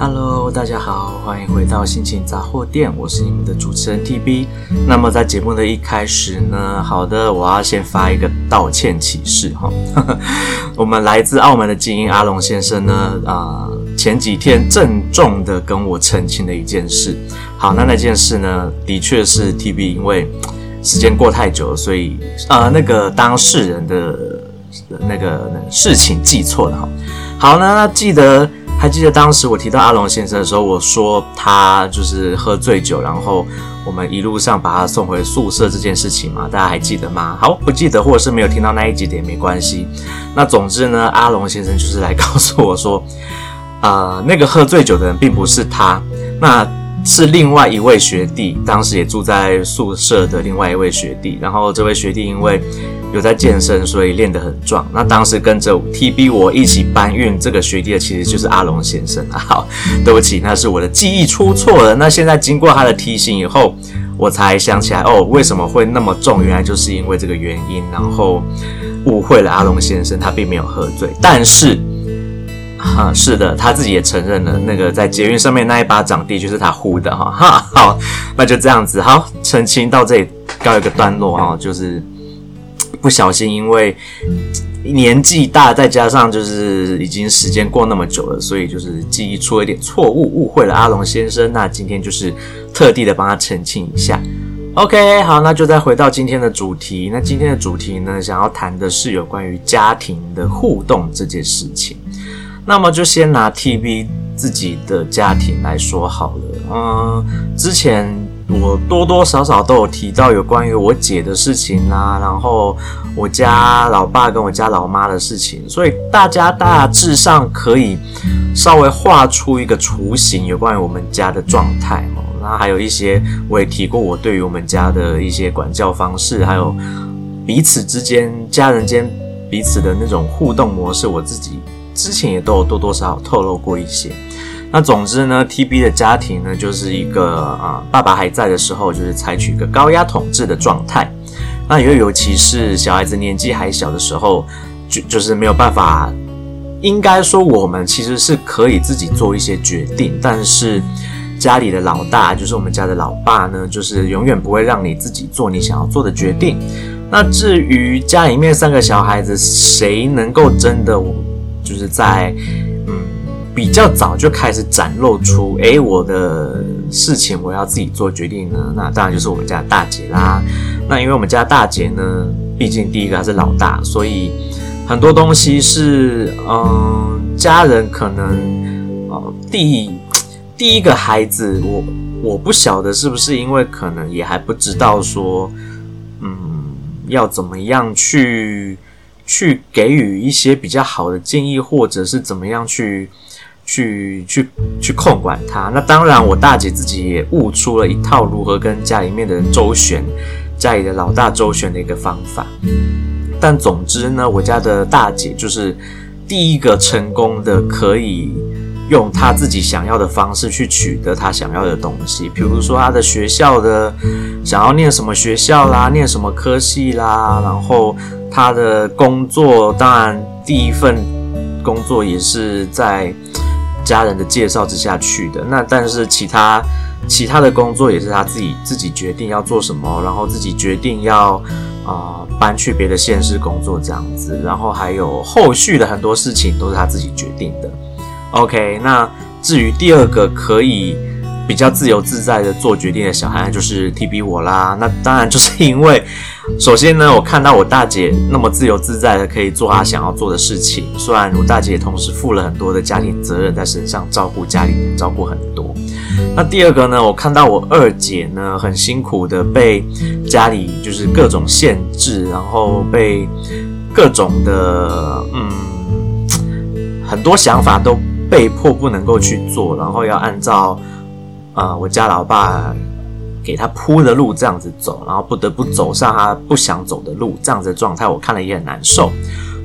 Hello，大家好，欢迎回到心情杂货店，我是你们的主持人 TB。那么在节目的一开始呢，好的，我要先发一个道歉启事哈。我们来自澳门的精英阿龙先生呢，啊、前几天郑重的跟我澄清了一件事。好，那那件事呢，的确是 TB 因为时间过太久，所以呃，那个当事人的那个事情记错了哈。好，那记得。还记得当时我提到阿龙先生的时候，我说他就是喝醉酒，然后我们一路上把他送回宿舍这件事情吗？大家还记得吗？好，不记得或者是没有听到那一集也没关系。那总之呢，阿龙先生就是来告诉我说，呃，那个喝醉酒的人并不是他，那是另外一位学弟，当时也住在宿舍的另外一位学弟。然后这位学弟因为有在健身，所以练得很壮。那当时跟着 TB 我一起搬运这个学弟的，其实就是阿龙先生啊。好，对不起，那是我的记忆出错了。那现在经过他的提醒以后，我才想起来哦，为什么会那么重？原来就是因为这个原因，然后误会了阿龙先生，他并没有喝醉。但是，哈，是的，他自己也承认了，那个在捷运上面那一巴掌的确是他呼的哈。哈，好，那就这样子，好，澄清到这里告一个段落哈，就是。不小心，因为年纪大，再加上就是已经时间过那么久了，所以就是记忆出了一点错误，误会了阿龙先生。那今天就是特地的帮他澄清一下。OK，好，那就再回到今天的主题。那今天的主题呢，想要谈的是有关于家庭的互动这件事情。那么就先拿 TB 自己的家庭来说好了。嗯，之前。我多多少少都有提到有关于我姐的事情啦，然后我家老爸跟我家老妈的事情，所以大家大致上可以稍微画出一个雏形，有关于我们家的状态哦。那还有一些我也提过，我对于我们家的一些管教方式，还有彼此之间家人间彼此的那种互动模式，我自己之前也都有多多少少透露过一些。那总之呢，TB 的家庭呢，就是一个啊，爸爸还在的时候，就是采取一个高压统治的状态。那也尤其是小孩子年纪还小的时候，就就是没有办法。应该说，我们其实是可以自己做一些决定，但是家里的老大，就是我们家的老爸呢，就是永远不会让你自己做你想要做的决定。那至于家里面三个小孩子，谁能够真的我，就是在。嗯比较早就开始展露出，诶，我的事情我要自己做决定呢。那当然就是我们家大姐啦。那因为我们家大姐呢，毕竟第一个她是老大，所以很多东西是，嗯，家人可能，呃，第第一个孩子，我我不晓得是不是因为可能也还不知道说，嗯，要怎么样去去给予一些比较好的建议，或者是怎么样去。去去去控管他，那当然，我大姐自己也悟出了一套如何跟家里面的人周旋，家里的老大周旋的一个方法。但总之呢，我家的大姐就是第一个成功的，可以用她自己想要的方式去取得她想要的东西。比如说她的学校的想要念什么学校啦，念什么科系啦，然后他的工作，当然第一份工作也是在。家人的介绍之下去的，那但是其他其他的工作也是他自己自己决定要做什么，然后自己决定要啊、搬去别的县市工作这样子，然后还有后续的很多事情都是他自己决定的。OK，那至于第二个可以比较自由自在的做决定的小孩，就是 TB 我啦。那当然就是因为。首先呢，我看到我大姐那么自由自在的可以做她想要做的事情，虽然我大姐也同时负了很多的家庭责任在身上，照顾家里人，照顾很多。那第二个呢，我看到我二姐呢很辛苦的被家里就是各种限制，然后被各种的嗯很多想法都被迫不能够去做，然后要按照啊、我家老爸。给他铺的路这样子走，然后不得不走上他不想走的路，这样子的状态我看了也很难受。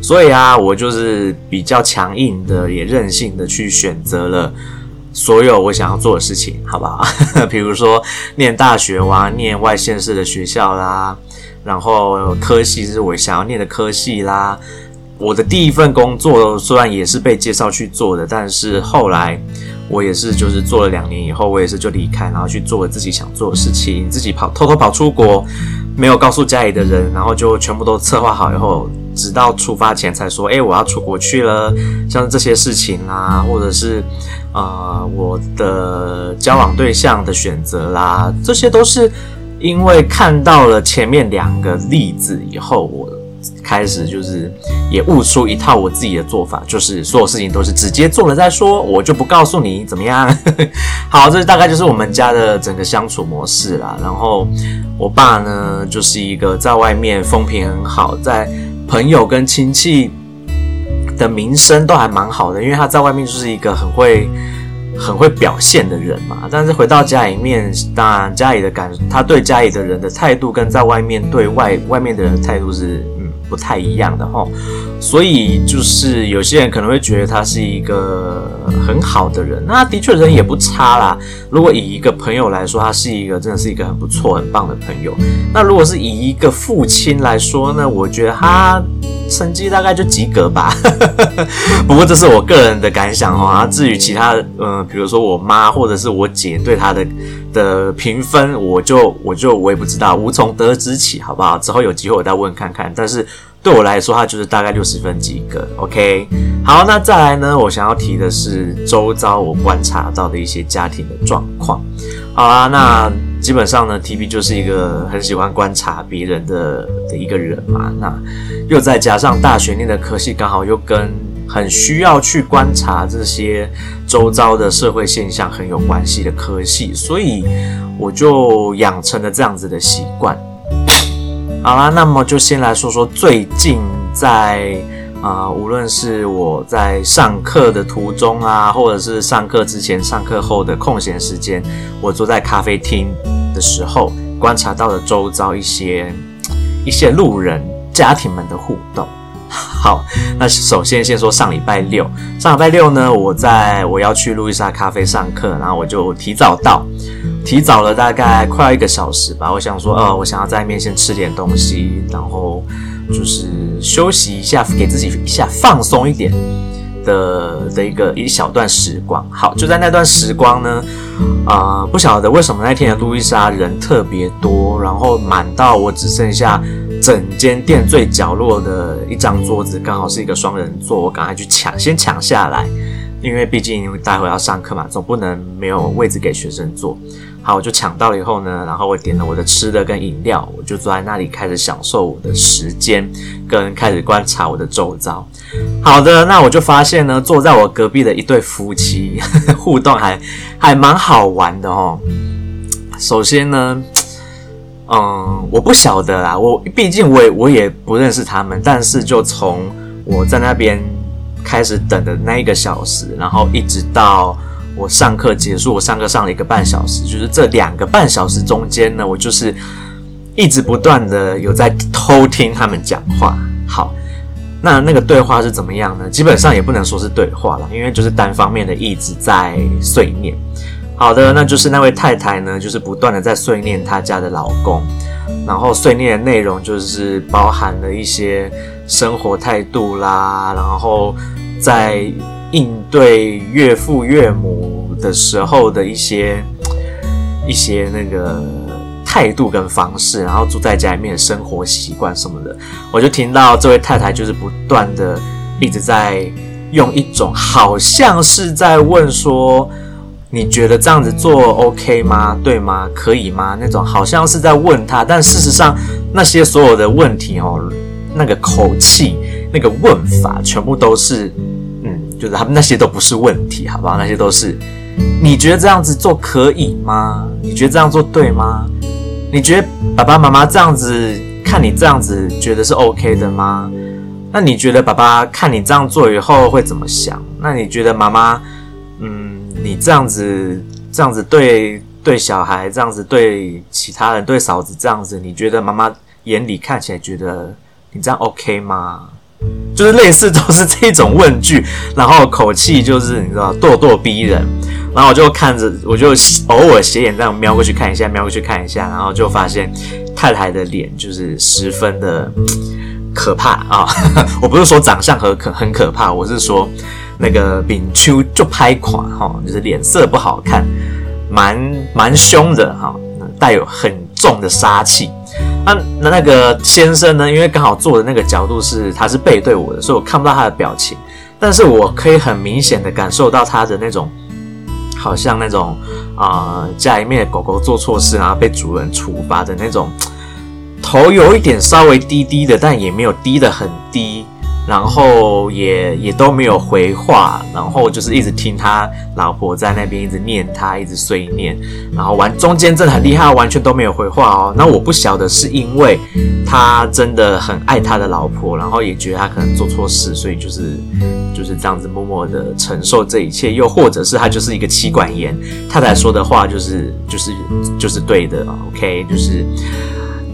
所以啊，我就是比较强硬的，也任性的去选择了所有我想要做的事情，好不好？比如说念大学哇，念外县市的学校啦，然后科系是我想要念的科系啦。我的第一份工作虽然也是被介绍去做的，但是后来我也是，就是做了两年以后，我也是就离开，然后去做了自己想做的事情，自己跑偷偷跑出国，没有告诉家里的人，然后就全部都策划好以后，直到出发前才说，哎，我要出国去了，像这些事情啦，或者是呃我的交往对象的选择啦，这些都是因为看到了前面两个例子以后，我。开始就是也悟出一套我自己的做法，就是所有事情都是直接做了再说，我就不告诉你怎么样。好，这大概就是我们家的整个相处模式啦。然后我爸呢，就是一个在外面风评很好，在朋友跟亲戚的名声都还蛮好的，因为他在外面就是一个很会很会表现的人嘛。但是回到家里面，当然家里的感，他对家里的人的态度跟在外面对外外面的人的态度是。不太一样的哦，所以就是有些人可能会觉得他是一个很好的人，那的确人也不差啦。如果以一个朋友来说，他是一个真的是一个很不错、很棒的朋友。那如果是以一个父亲来说呢，我觉得他成绩大概就及格吧。不过这是我个人的感想齁。啊，至于其他，嗯，比如说我妈或者是我姐对他的的评分，我就我就我也不知道，无从得知起，好不好？之后有机会我再问看看。但是。对我来说，他就是大概六十分及格。OK，好，那再来呢？我想要提的是周遭我观察到的一些家庭的状况。好啦，那基本上呢，TB 就是一个很喜欢观察别人的的一个人嘛。那又再加上大学念的科系，刚好又跟很需要去观察这些周遭的社会现象很有关系的科系，所以我就养成了这样子的习惯。好啦，那么就先来说说最近在啊、无论是我在上课的途中啊，或者是上课之前、上课后的空闲时间，我坐在咖啡厅的时候，观察到了周遭一些一些路人家庭们的互动。好，那首先先说上礼拜六，上礼拜六呢，我在我要去路易莎咖啡上课，然后我就提早到。提早了大概快要一个小时吧，我想说，呃，我想要在那边先吃点东西，然后就是休息一下，给自己一下放松一点的的一个一小段时光。好，就在那段时光呢，啊、呃，不晓得为什么那天的路易莎人特别多，然后满到我只剩下整间店最角落的一张桌子，刚好是一个双人座，我赶快去抢，先抢下来，因为毕竟待会要上课嘛，总不能没有位置给学生坐。好，我就抢到了以后呢，然后我点了我的吃的跟饮料，我就坐在那里开始享受我的时间，跟开始观察我的周遭。好的，那我就发现呢，坐在我隔壁的一对夫妻 互动还还蛮好玩的哦。首先呢，嗯，我不晓得啦，我毕竟我也我也不认识他们，但是就从我在那边开始等的那一个小时，然后一直到。我上课结束，我上课上了一个半小时，就是这两个半小时中间呢，我就是一直不断的有在偷听他们讲话。好，那那个对话是怎么样呢？基本上也不能说是对话了，因为就是单方面的一直在碎念。好的，那就是那位太太呢，就是不断的在碎念她家的老公，然后碎念的内容就是包含了一些生活态度啦，然后在。应对岳父岳母的时候的一些 一些那个态度跟方式，然后住在家里面的生活习惯什么的，我就听到这位太太就是不断的一直在用一种好像是在问说，你觉得这样子做 OK 吗？对吗？可以吗？那种好像是在问他，但事实上那些所有的问题哦，那个口气、那个问法，全部都是嗯。就是他们那些都不是问题，好不好？那些都是，你觉得这样子做可以吗？你觉得这样做对吗？你觉得爸爸妈妈这样子看你这样子觉得是 OK 的吗？那你觉得爸爸看你这样做以后会怎么想？那你觉得妈妈，你这样子这样子对对小孩这样子对其他人对嫂子这样子，你觉得妈妈眼里看起来觉得你这样 OK 吗？就是类似都是这种问句，然后口气就是你知道咄咄逼人，然后我就看着，我就偶尔斜眼这样瞄过去看一下，瞄过去看一下，然后就发现太太的脸就是十分的可怕啊！我不是说长相很可很可怕，我是说那个丙秋就拍垮哈，就是脸色不好看，蛮蛮凶的哈，带有很重的杀气。那那那个先生呢，因为刚好坐的那个角度是他是背对我的，所以我看不到他的表情，但是我可以很明显的感受到他的那种。好像那种啊、家里面的狗狗做错事，然后被主人处罚的那种，头有一点稍微低低的，但也没有低的很低，然后也也都没有回话，然后就是一直听他老婆在那边一直念他，一直碎念，然后完中间真的很厉害，完全都没有回话哦。那我不晓得是因为他真的很爱他的老婆，然后也觉得他可能做错事，所以就是。就是这样子默默的承受这一切，又或者是他就是一个妻管严，太太说的话就是就是就是对的，OK，就是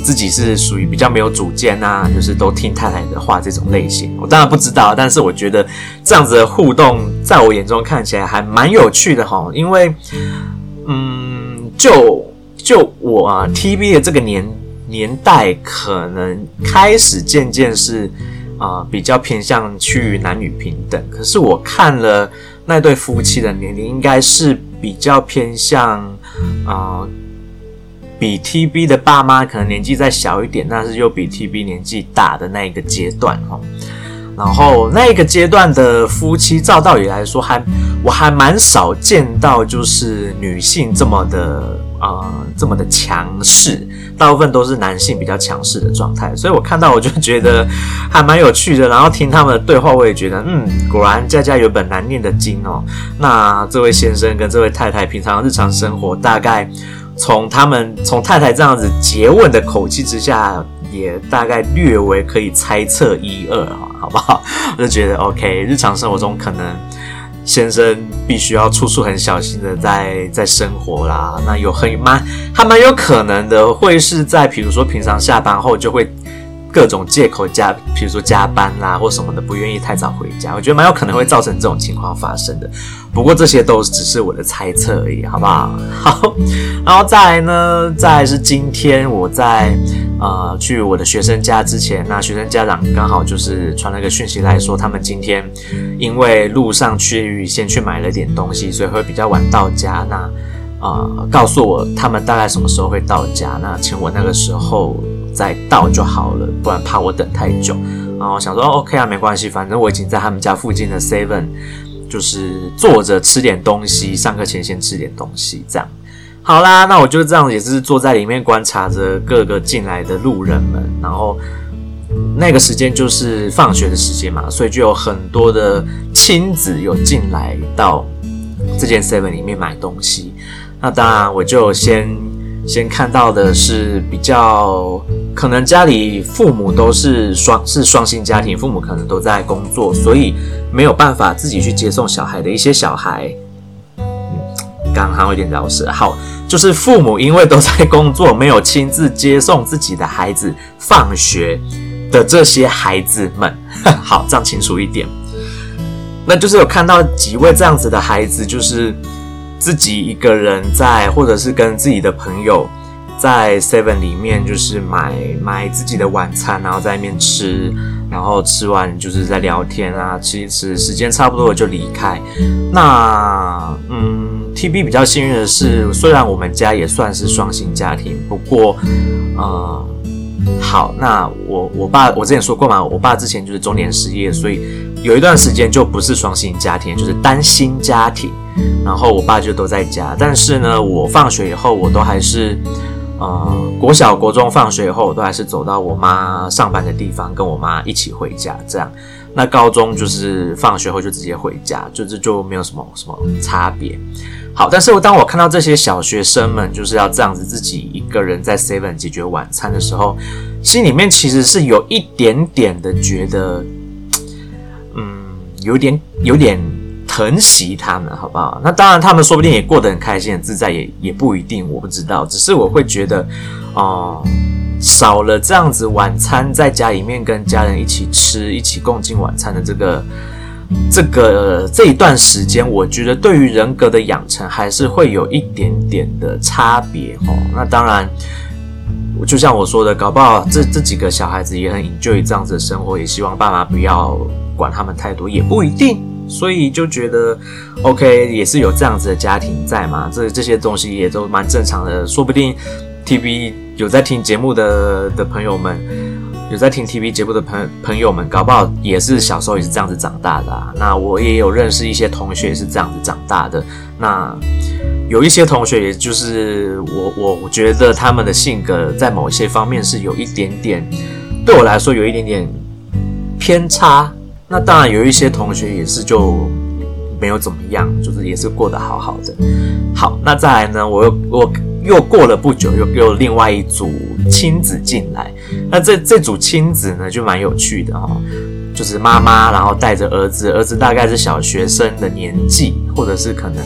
自己是属于比较没有主见啊，就是都听太太的话这种类型。我当然不知道，但是我觉得这样子的互动，在我眼中看起来还蛮有趣的哈，因为嗯，就就我啊，TV 的这个年年代，可能开始渐渐是。啊、比较偏向去男女平等。可是我看了那对夫妻的年龄，应该是比较偏向啊、比 TB 的爸妈可能年纪再小一点，但是又比 TB 年纪大的那一个阶段哈。然后那一个阶段的夫妻，照道理来说还，我还蛮少见到，就是女性这么的。啊、这么的强势，大部分都是男性比较强势的状态，所以我看到我就觉得还蛮有趣的。然后听他们的对话，我也觉得，嗯，果然家家有本难念的经哦。那这位先生跟这位太太平常日常生活，大概从他们从太太这样子诘问的口气之下，也大概略微可以猜测一二哈，好不好？我就觉得 OK，日常生活中可能。先生必须要处处很小心的在在生活啦，那有很蛮还蛮有可能的，会是在比如说平常下班后就会各种借口加，比如说加班啦或什么的，不愿意太早回家，我觉得蛮有可能会造成这种情况发生的。不过这些都只是我的猜测而已，好不好？好，然后再来呢，再来是今天我在。呃，去我的学生家之前，那学生家长刚好就是传了个讯息来说，他们今天因为路上去先去买了点东西，所以会比较晚到家。那呃，告诉我他们大概什么时候会到家，那请我那个时候再到就好了，不然怕我等太久。然后想说，，OK 啊，没关系，反正我已经在他们家附近的 Seven，就是坐着吃点东西，上课前先吃点东西，这样。好啦，那我就这样，也是坐在里面观察着各个进来的路人们，然后那个时间就是放学的时间嘛，所以就有很多的亲子有进来到这间 Seven 里面买东西。那当然，我就先先看到的是比较可能家里父母都是双是双薪家庭，父母可能都在工作，所以没有办法自己去接送小孩的一些小孩。嗯刚好有点绕舌，好，就是父母因为都在工作，没有亲自接送自己的孩子放学的这些孩子们，好，这样清楚一点。那就是有看到几位这样子的孩子，就是自己一个人在，或者是跟自己的朋友在 Seven 里面，就是买买自己的晚餐，然后在那边吃，然后吃完就是在聊天啊，其实时间差不多了就离开。那，嗯。TB 比较幸运的是，虽然我们家也算是双薪家庭，不过，呃，好，那我我爸我之前说过嘛，我爸之前就是中年失业，所以有一段时间就不是双薪家庭，就是单薪家庭。然后我爸就都在家，但是呢，我放学以后，我都还是，呃，国小国中放学以后，我都还是走到我妈上班的地方，跟我妈一起回家，这样。那高中就是放学后就直接回家，就这就没有什么什么差别。好，但是我当我看到这些小学生们就是要这样子自己一个人在 Seven 解决晚餐的时候，心里面其实是有一点点的觉得，嗯，有点有点疼惜他们，好不好？那当然，他们说不定也过得很开心、很自在，也也不一定，我不知道。只是我会觉得，哦、少了这样子晚餐在家里面跟家人一起吃、一起共进晚餐的这个。这个这一段时间，我觉得对于人格的养成还是会有一点点的差别哦。那当然，就像我说的，搞不好这这几个小孩子也很 enjoy 这样子的生活，也希望爸妈不要管他们太多，也不一定。所以就觉得 OK，也是有这样子的家庭在嘛，这这些东西也都蛮正常的，说不定 TV 有在听节目的的朋友们，有在听 TV 节目的朋朋友们，搞不好也是小时候也是这样子长大的啊。那我也有认识一些同学也是这样子长大的，那有一些同学，也就是我我我觉得他们的性格在某些方面是有一点点，对我来说有一点点偏差。那当然有一些同学也是就没有怎么样，就是也是过得好好的。好，那再来呢，我又我又过了不久，又又另外一组亲子进来。那这这组亲子呢，就蛮有趣的哦，就是妈妈然后带着儿子，儿子大概是小学生的年纪，或者是可能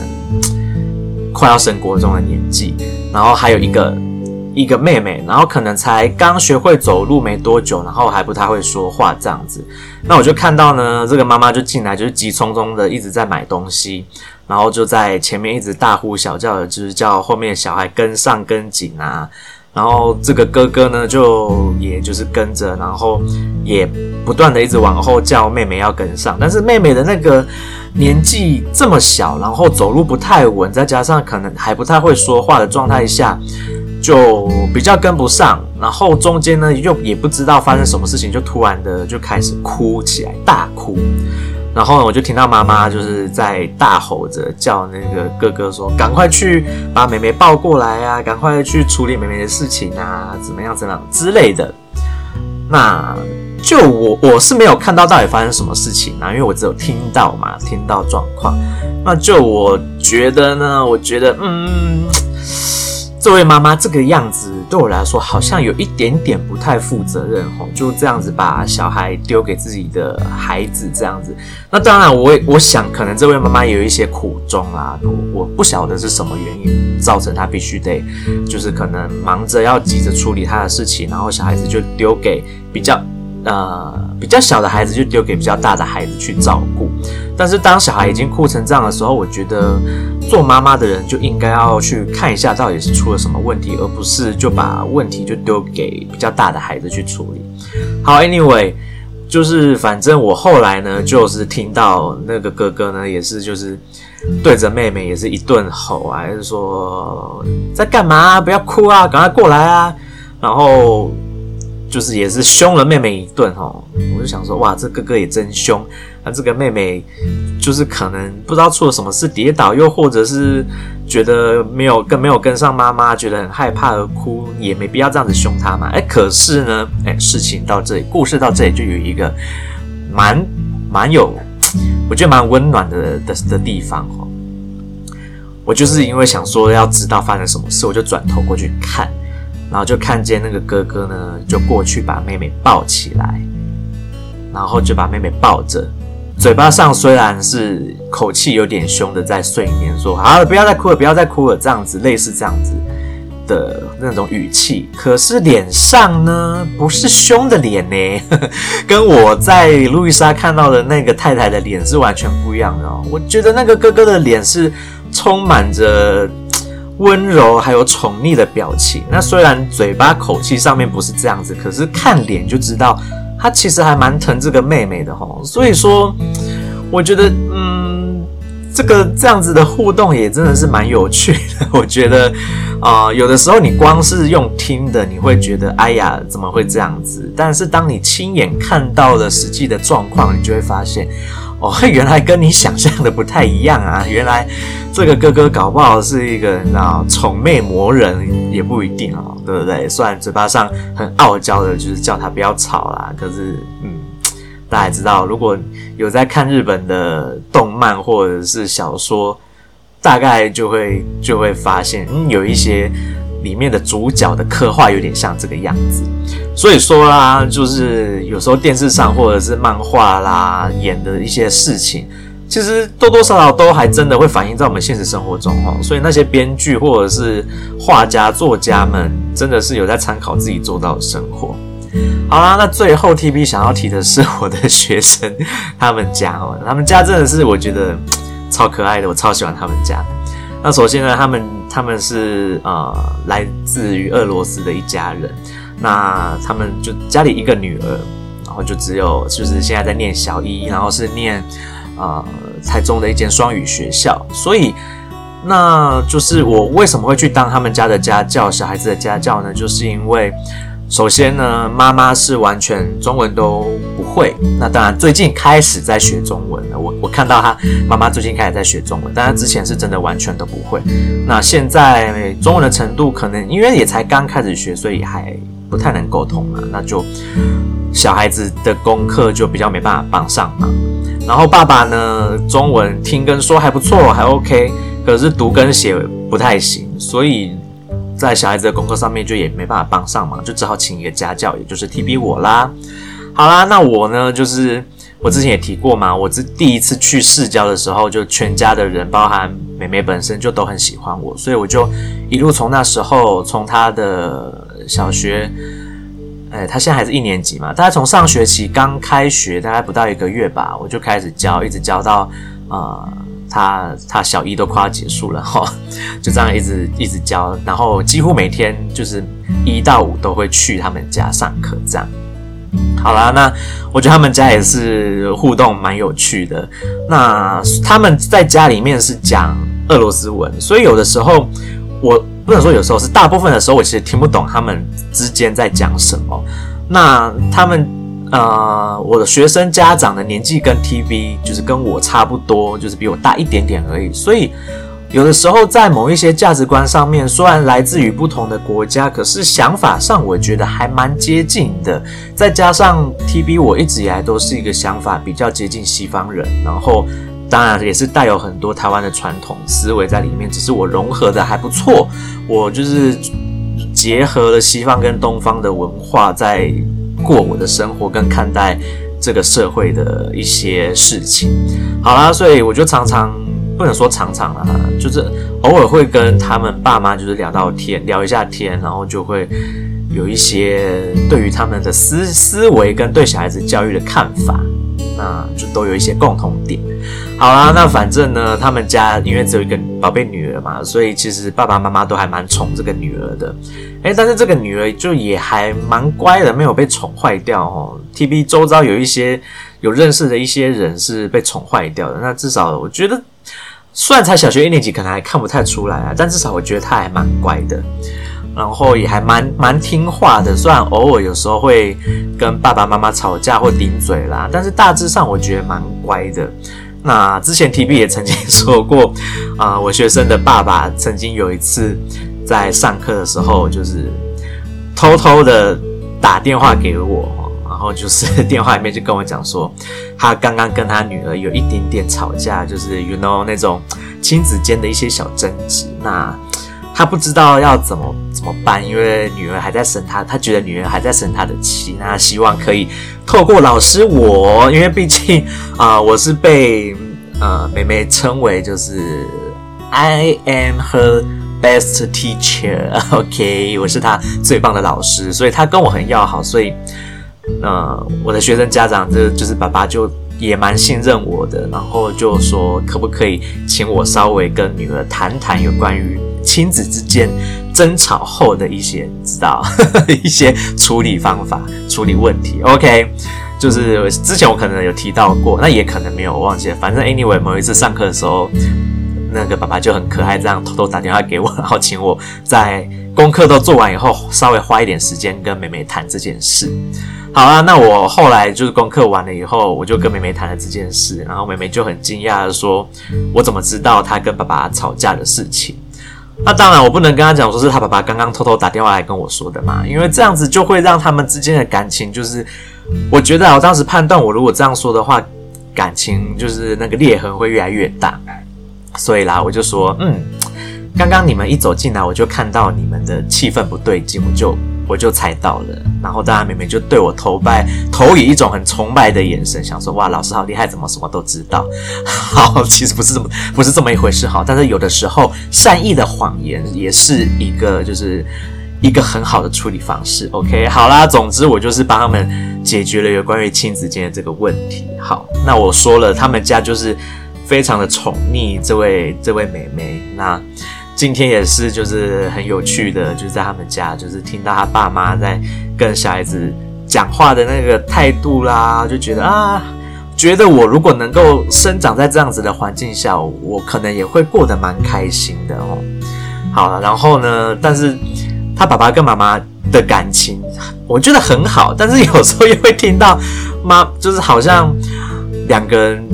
快要升国中的年纪，然后还有一个。一个妹妹，然后可能才刚学会走路没多久，然后还不太会说话这样子。那我就看到呢，这个妈妈就进来，就是急匆匆的一直在买东西，然后就在前面一直大呼小叫的，就是叫后面小孩跟上跟紧啊。然后这个哥哥呢，就也就是跟着，然后也不断的一直往后叫妹妹要跟上。但是妹妹的那个年纪这么小，然后走路不太稳，再加上可能还不太会说话的状态下。就比较跟不上，然后中间呢又也不知道发生什么事情，就突然的就开始哭起来，大哭。然后呢，我就听到妈妈就是在大吼着叫那个哥哥说：“赶快去把妹妹抱过来啊，赶快去处理妹妹的事情啊，怎么样怎么样之类的。”那就我我是没有看到到底发生什么事情啊，因为我只有听到嘛，听到状况。那就我觉得呢，我觉得嗯。这位妈妈这个样子对我来说好像有一点点不太负责任吼，就这样子把小孩丢给自己的孩子这样子。那当然我，我我想可能这位妈妈也有一些苦衷啊，我我不晓得是什么原因造成她必须得，就是可能忙着要急着处理她的事情，然后小孩子就丢给比较。呃，比较小的孩子就丢给比较大的孩子去照顾，但是当小孩已经哭成这样的时候，我觉得做妈妈的人就应该要去看一下到底是出了什么问题，而不是就把问题就丢给比较大的孩子去处理。好，Anyway，就是反正我后来呢，就是听到那个哥哥呢，也是就是对着妹妹也是一顿吼啊，还是说在干嘛？不要哭啊，赶快过来啊，然后。就是也是凶了妹妹一顿哦，我就想说哇，这哥哥也真凶。那这个妹妹就是可能不知道出了什么事跌倒，又或者是觉得没有跟没有跟上妈妈，觉得很害怕而哭，也没必要这样子凶她嘛。哎，可是呢，哎，事情到这里，故事到这里就有一个蛮蛮有，我觉得蛮温暖的的的地方哦。我就是因为想说要知道发生什么事，我就转头过去看。然后就看见那个哥哥呢，就过去把妹妹抱起来，然后就把妹妹抱着，嘴巴上虽然是口气有点凶的在睡眠说：“好了，不要再哭了，不要再哭了。”这样子类似这样子的那种语气，可是脸上呢不是凶的脸呢，跟我在路易莎看到的那个太太的脸是完全不一样的哦。我觉得那个哥哥的脸是充满着。温柔还有宠溺的表情，那虽然嘴巴口气上面不是这样子，可是看脸就知道他其实还蛮疼这个妹妹的吼。所以说，我觉得，嗯，这个这样子的互动也真的是蛮有趣的。我觉得，啊、有的时候你光是用听的，你会觉得，哎呀，怎么会这样子？但是当你亲眼看到了实际的状况，你就会发现。哦，原来跟你想象的不太一样啊！原来这个哥哥搞不好是一个你知道宠妹魔人也不一定哦，对不对？虽然嘴巴上很傲娇的，就是叫他不要吵啦，可是嗯，大家也知道，如果有在看日本的动漫或者是小说，大概就会就会发现，嗯，有一些。里面的主角的刻画有点像这个样子，所以说啦，就是有时候电视上或者是漫画啦演的一些事情，其实多多少少都还真的会反映在我们现实生活中哦。所以那些编剧或者是画家、作家们，真的是有在参考自己做到的生活。好啦，那最后 TV 想要提的是我的学生他们家哦，他们家真的是我觉得超可爱的，我超喜欢他们家。那首先呢，他们他们是呃来自于俄罗斯的一家人，那他们就家里一个女儿，然后就只有就是现在在念小一，然后是念呃台中的一间双语学校，所以那就是我为什么会去当他们家的家教，小孩子的家教呢？就是因为。首先呢，妈妈是完全中文都不会。那当然，最近开始在学中文了。我我看到她妈妈最近开始在学中文，但她之前是真的完全都不会。那现在中文的程度可能因为也才刚开始学，所以还不太能沟通嘛。那就小孩子的功课就比较没办法帮上忙。然后爸爸呢，中文听跟说还不错，还 OK，可是读跟写不太行，所以。在小孩子的功课上面就也没办法帮上忙，就只好请一个家教，也就是 TB 我啦。好啦，那我呢，就是我之前也提过嘛，我这第一次去市教的时候，就全家的人，包含妹妹本身就都很喜欢我，所以我就一路从那时候，从她的小学，哎，她现在还是一年级嘛，大概从上学期刚开学，大概不到一个月吧，我就开始教，一直教到啊。他他小一都快要结束了哈，就这样一直一直教，然后几乎每天就是一到五都会去他们家上课这样。好啦，那我觉得他们家也是互动蛮有趣的。那他们在家里面是讲俄罗斯文，所以有的时候我不能说有时候是大部分的时候，我其实听不懂他们之间在讲什么。那他们。呃，我的学生家长的年纪跟 TB 就是跟我差不多，就是比我大一点点而已。所以有的时候在某一些价值观上面，虽然来自于不同的国家，可是想法上我觉得还蛮接近的。再加上 TB 我一直以来都是一个想法比较接近西方人，然后当然也是带有很多台湾的传统思维在里面，只是我融合的还不错。我就是结合了西方跟东方的文化在。过我的生活跟看待这个社会的一些事情，好啦，所以我就常常不能说常常啦，就是偶尔会跟他们爸妈就是聊到天，聊一下天，然后就会有一些对于他们的思思维跟对小孩子教育的看法，那就都有一些共同点。好啦，那反正呢，他们家因为只有一个宝贝女儿嘛，所以其实爸爸妈妈都还蛮宠这个女儿的。哎，但是这个女儿就也还蛮乖的，没有被宠坏掉哦。TB 周遭有一些有认识的一些人是被宠坏掉的，那至少我觉得，虽然才小学一年级，可能还看不太出来啊，但至少我觉得她还蛮乖的，然后也还蛮蛮听话的。虽然偶尔有时候会跟爸爸妈妈吵架或顶嘴啦，但是大致上我觉得蛮乖的。那之前 TB 也曾经 说过，啊、我学生的爸爸曾经有一次在上课的时候，就是偷偷的打电话给我，然后就是 电话里面就跟我讲说，他刚刚跟他女儿有一点点吵架，就是 you know 那种亲子间的一些小争执。那他不知道要怎么怎么办，因为女儿还在生他，他觉得女儿还在生他的气，那希望可以透过老师我，因为毕竟啊、我是被呃妹妹称为就是 I am her best teacher，OK，我是她最棒的老师，所以她跟我很要好，所以呃我的学生家长就就是爸爸就也蛮信任我的，然后就说可不可以请我稍微跟女儿谈谈有关于。亲子之间争吵后的一些，知道呵呵 一些处理方法、处理问题。OK，就是之前我可能有提到过，那也可能没有，忘记了。反正 anyway，某一次上课的时候，那个爸爸就很可爱，这样偷偷打电话给我，然后请我在功课都做完以后，稍微花一点时间跟妹妹谈这件事。好啊，那我后来就是功课完了以后，我就跟妹妹谈了这件事，然后妹妹就很惊讶的说：“我怎么知道她跟爸爸吵架的事情？”那当然，我不能跟他讲说是他爸爸刚刚偷偷打电话来跟我说的嘛，因为这样子就会让他们之间的感情就是，我觉得我当时判断，我如果这样说的话，感情就是那个裂痕会越来越大，所以啦，我就说，嗯，刚刚你们一走进来，我就看到你们的气氛不对劲，我就。我就猜到了，然后大家妹妹就对我投拜，投以一种很崇拜的眼神，想说哇，老师好厉害，怎么什么都知道？好，其实不是这么不是这么一回事，好，但是有的时候善意的谎言也是一个就是一个很好的处理方式。OK，好啦，总之我就是帮他们解决了有关于亲子间的这个问题。好，那我说了，他们家就是非常的宠溺这位这位妹妹，那。今天也是，就是很有趣的，就是在他们家，就是听到他爸妈在跟小孩子讲话的那个态度啦，就觉得啊，觉得我如果能够生长在这样子的环境下，我可能也会过得蛮开心的哦。好了，然后呢，但是他爸爸跟妈妈的感情，我觉得很好，但是有时候也会听到妈，就是好像两个人，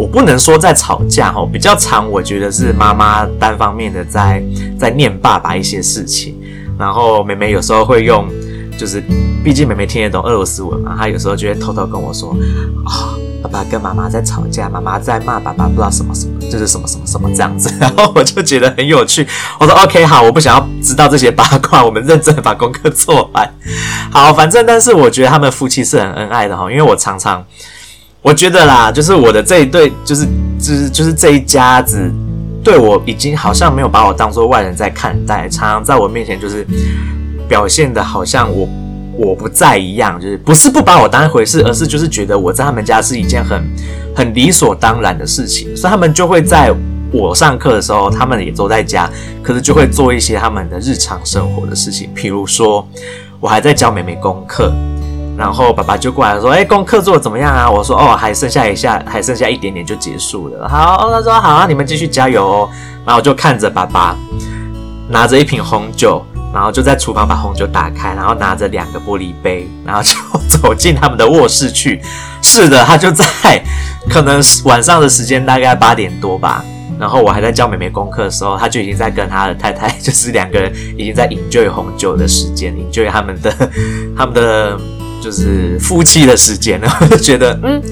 我不能说在吵架哦，比较常，我觉得是妈妈单方面的在在念爸爸一些事情，然后妹妹有时候会用，就是毕竟妹妹听得懂俄罗斯文嘛，她有时候就会偷偷跟我说啊。哦爸爸跟妈妈在吵架，妈妈在骂爸爸，不知道什么什么，就是什么什么什么这样子，然后我就觉得很有趣。我说 OK，好，我不想要知道这些八卦，我们认真把功课做完。好，反正但是我觉得他们夫妻是很恩爱的哈，因为我常常我觉得啦，就是我的这一对，就是就是就是这一家子，对我已经好像没有把我当做外人在看待，常常在我面前就是表现的好像我。我不在一样，就是不是不把我当一回事，而是就是觉得我在他们家是一件很很理所当然的事情，所以他们就会在我上课的时候，他们也都在家，可是就会做一些他们的日常生活的事情，譬如说我还在教妹妹功课，然后爸爸就过来说：“哎，功课做的怎么样啊？”我说：“哦，还剩下一下，还剩下一点点就结束了。”好，他说：“好啊，你们继续加油哦。”然后我就看着爸爸拿着一瓶红酒。然后就在厨房把红酒打开，然后拿着两个玻璃杯，然后就走进他们的卧室去。是的，他就在可能晚上的时间大概八点多吧。然后我还在教妹妹功课的时候，他就已经在跟他的太太，就是两个人已经在饮醉红酒的时间饮醉他们的 他们的就是夫妻的时间了。我就觉得，嗯。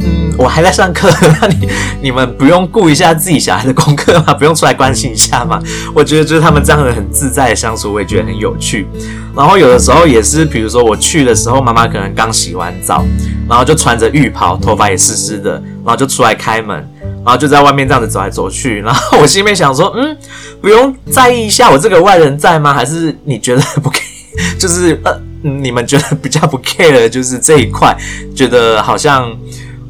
嗯，我还在上课，那你你们不用顾一下自己小孩的功课吗？不用出来关心一下吗？我觉得就是他们这样的很自在的相处，我也觉得很有趣。然后有的时候也是，比如说我去的时候，妈妈可能刚洗完澡，然后就穿着浴袍，头发也湿湿的，然后就出来开门，然后就在外面这样子走来走去。然后我心里面想说，嗯，不用在意一下我这个外人在吗？还是你觉得不 care？就是呃，你们觉得比较不 care 的就是这一块，觉得好像。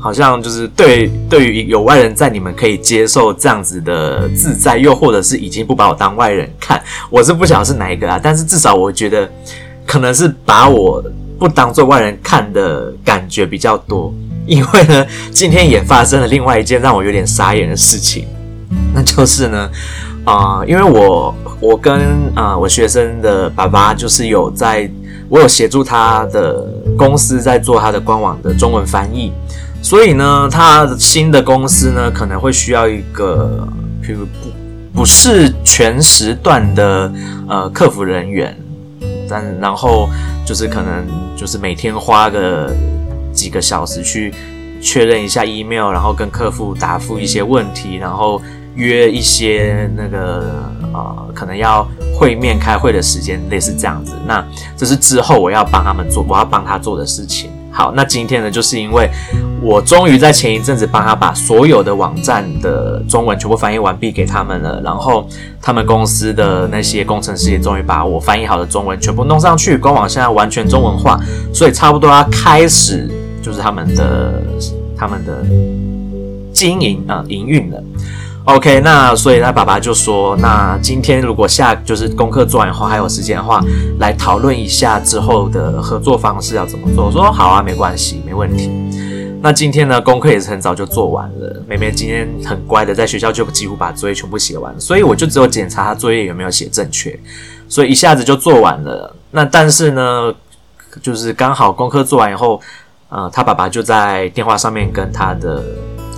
好像就是对对于有外人在，你们可以接受这样子的自在，又或者是已经不把我当外人看，我是不晓得是哪一个啊。但是至少我觉得，可能是把我不当做外人看的感觉比较多。因为呢，今天也发生了另外一件让我有点傻眼的事情，那就是呢，啊、因为我我跟啊、我学生的爸爸就是有在，我有协助他的公司在做他的官网的中文翻译。所以呢，他新的公司呢，可能会需要一个，譬如不不是全时段的呃客服人员，但然后就是可能就是每天花个几个小时去确认一下 email，然后跟客户答复一些问题，然后约一些那个呃可能要会面开会的时间，类似这样子。那这是之后我要帮他们做，我要帮他做的事情。好，那今天呢，就是因为我终于在前一阵子帮他把所有的网站的中文全部翻译完毕给他们了，然后他们公司的那些工程师也终于把我翻译好的中文全部弄上去，官网现在完全中文化，所以差不多要开始就是他们的他们的经营啊营运了。OK，那所以他爸爸就说，那今天如果下就是功课做完以后还有时间的话，来讨论一下之后的合作方式要怎么做。我说好啊，没关系，没问题。那今天呢，功课也是很早就做完了。妹妹今天很乖的，在学校就几乎把作业全部写完，所以我就只有检查她作业有没有写正确，所以一下子就做完了。那但是呢，就是刚好功课做完以后，呃，他爸爸就在电话上面跟他的。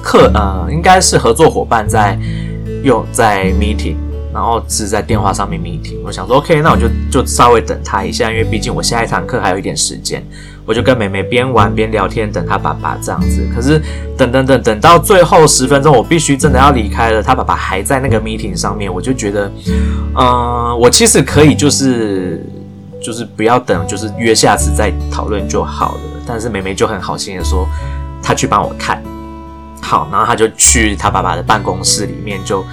客呃，应该是合作伙伴在用在 meeting，然后是在电话上面 meeting。我想说，OK，那我就就稍微等他一下，因为毕竟我下一堂课还有一点时间，我就跟妹妹边玩边聊天，等他爸爸这样子。可是等等等等到最后十分钟，我必须真的要离开了，他爸爸还在那个 meeting 上面，我就觉得，嗯、我其实可以就是就是不要等，就是约下次再讨论就好了。但是妹妹就很好心的说，她去帮我看。好，然后他就去他爸爸的办公室里面，就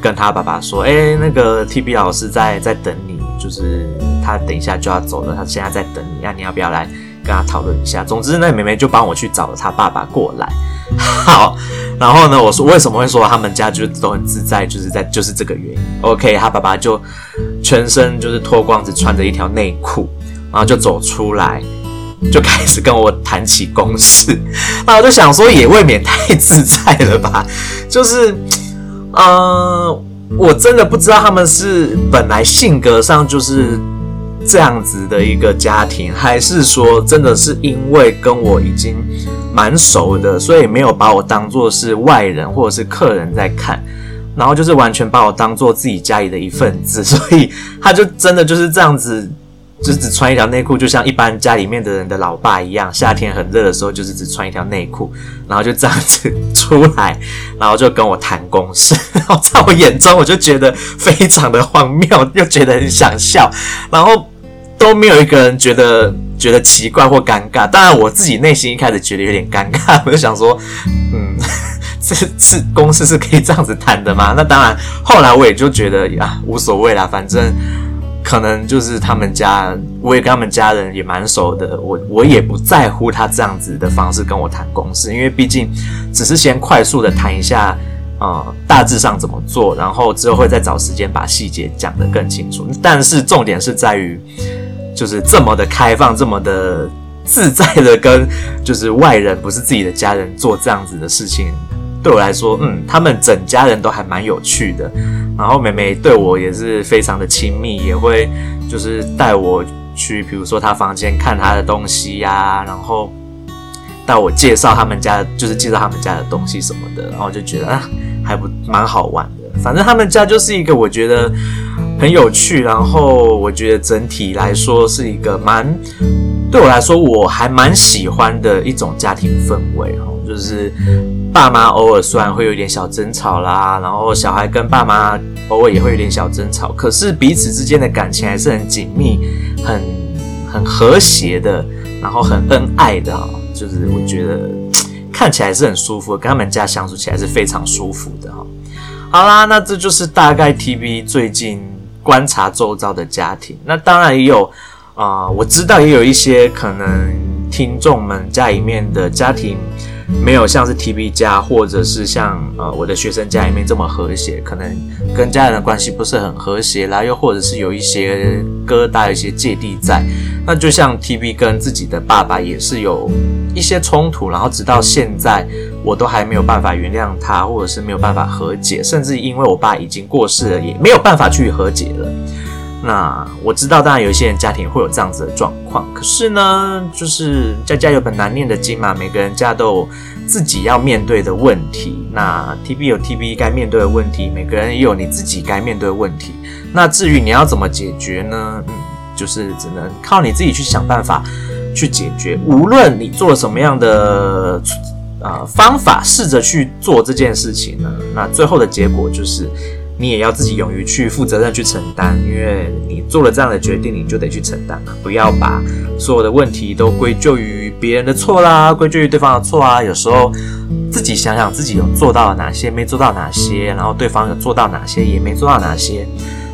跟他爸爸说：“哎，那个 TB 老师在在等你，就是他等一下就要走了，他现在在等你，那你要不要来跟他讨论一下？”总之，那妹妹就帮我去找了他爸爸过来。好，然后呢，我说为什么会说他们家就都很自在，就是在就是这个原因。OK，他爸爸就全身就是脱光，只穿着一条内裤，然后就走出来。就开始跟我谈起公事，那我就想说，也未免太自在了吧？就是，呃，我真的不知道他们是本来性格上就是这样子的一个家庭，还是说真的是因为跟我已经蛮熟的，所以没有把我当做是外人或者是客人在看，然后就是完全把我当做自己家里的一份子，所以他就真的就是这样子。就是只穿一条内裤，就像一般家里面的人的老爸一样，夏天很热的时候，就是只穿一条内裤，然后就这样子出来，然后就跟我谈公事。然后在我眼中，我就觉得非常的荒谬，又觉得很想笑，然后都没有一个人觉得觉得奇怪或尴尬。当然，我自己内心一开始觉得有点尴尬，我就想说，嗯，这次公事是可以这样子谈的吗？那当然，后来我也就觉得啊，无所谓啦，反正。可能就是他们家，我也跟他们家人也蛮熟的，我我也不在乎他这样子的方式跟我谈公事，因为毕竟只是先快速的谈一下，呃，大致上怎么做，然后之后会再找时间把细节讲得更清楚。但是重点是在于，就是这么的开放，这么的自在的跟就是外人不是自己的家人做这样子的事情。对我来说，嗯，他们整家人都还蛮有趣的。然后妹妹对我也是非常的亲密，也会就是带我去，比如说她房间看她的东西呀、啊，然后带我介绍他们家，就是介绍他们家的东西什么的。然后就觉得啊，还不蛮好玩的。反正他们家就是一个我觉得很有趣，然后我觉得整体来说是一个蛮对我来说我还蛮喜欢的一种家庭氛围哦，就是。爸妈偶尔虽然会有点小争吵啦，然后小孩跟爸妈偶尔也会有点小争吵，可是彼此之间的感情还是很紧密、很很和谐的，然后很恩爱的哈。就是我觉得看起来是很舒服，跟他们家相处起来是非常舒服的哈。好啦，那这就是大概 TB 最近观察周遭的家庭。那当然也有啊、我知道也有一些可能听众们家里面的家庭。没有像是 TB 家，或者是像呃我的学生家里面这么和谐，可能跟家人的关系不是很和谐啦，又或者是有一些疙瘩、一些芥蒂在。那就像 TB 跟自己的爸爸也是有一些冲突，然后直到现在我都还没有办法原谅他，或者是没有办法和解，甚至因为我爸已经过世了，也没有办法去和解了。那我知道，当然有一些人家庭会有这样子的状况，可是呢，就是家家有本难念的经嘛，每个人家都有自己要面对的问题。那 TB 有 TB 该面对的问题，每个人也有你自己该面对的问题。那至于你要怎么解决呢？嗯，就是只能靠你自己去想办法去解决。无论你做了什么样的呃方法，试着去做这件事情呢，那最后的结果就是。你也要自己勇于去负责任去承担，因为你做了这样的决定，你就得去承担嘛。不要把所有的问题都归咎于别人的错啦，归咎于对方的错啊。有时候自己想想自己有做到哪些，没做到哪些，然后对方有做到哪些，也没做到哪些，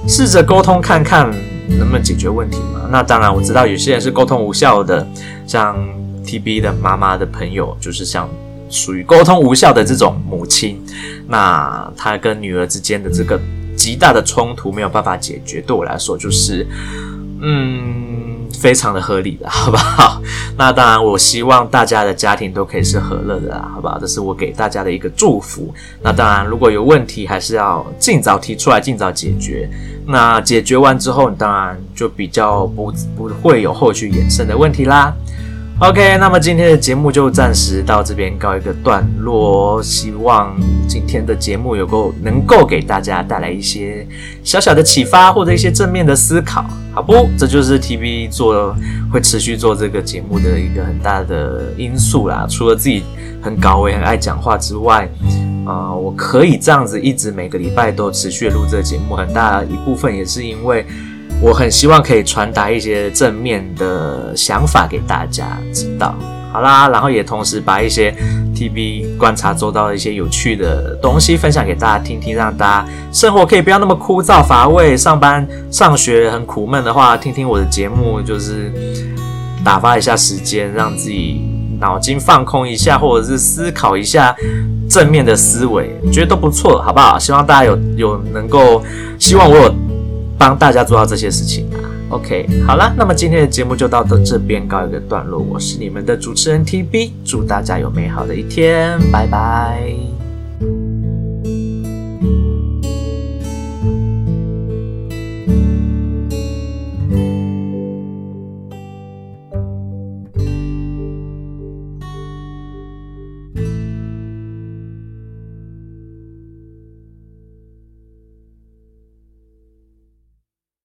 试着沟通看看能不能解决问题嘛。那当然我知道有些人是沟通无效的，像 TB 的妈妈的朋友，就是像。属于沟通无效的这种母亲，那她跟女儿之间的这个极大的冲突没有办法解决，对我来说就是，嗯，非常的合理的，好不好？那当然，我希望大家的家庭都可以是和乐的啦，好不好？这是我给大家的一个祝福。那当然，如果有问题，还是要尽早提出来，尽早解决。那解决完之后，你当然就比较不不会有后续衍生的问题啦。OK，那么今天的节目就暂时到这边告一个段落。希望今天的节目有够能够给大家带来一些小小的启发，或者一些正面的思考，好不？这就是 TB 做会持续做这个节目的一个很大的因素啦。除了自己很高维、很爱讲话之外，啊、我可以这样子一直每个礼拜都持续录这个节目，很大一部分也是因为。我很希望可以传达一些正面的想法给大家知道，好啦，然后也同时把一些 TB 观察周到的一些有趣的东西分享给大家听听，让大家生活可以不要那么枯燥乏味，上班上学很苦闷的话，听听我的节目就是打发一下时间，让自己脑筋放空一下，或者是思考一下正面的思维，觉得都不错，好不好？希望大家有有能够，希望我有。帮大家做到这些事情啊 OK，好了，那么今天的节目就到这边告一个段落。我是你们的主持人 TB，祝大家有美好的一天，拜拜。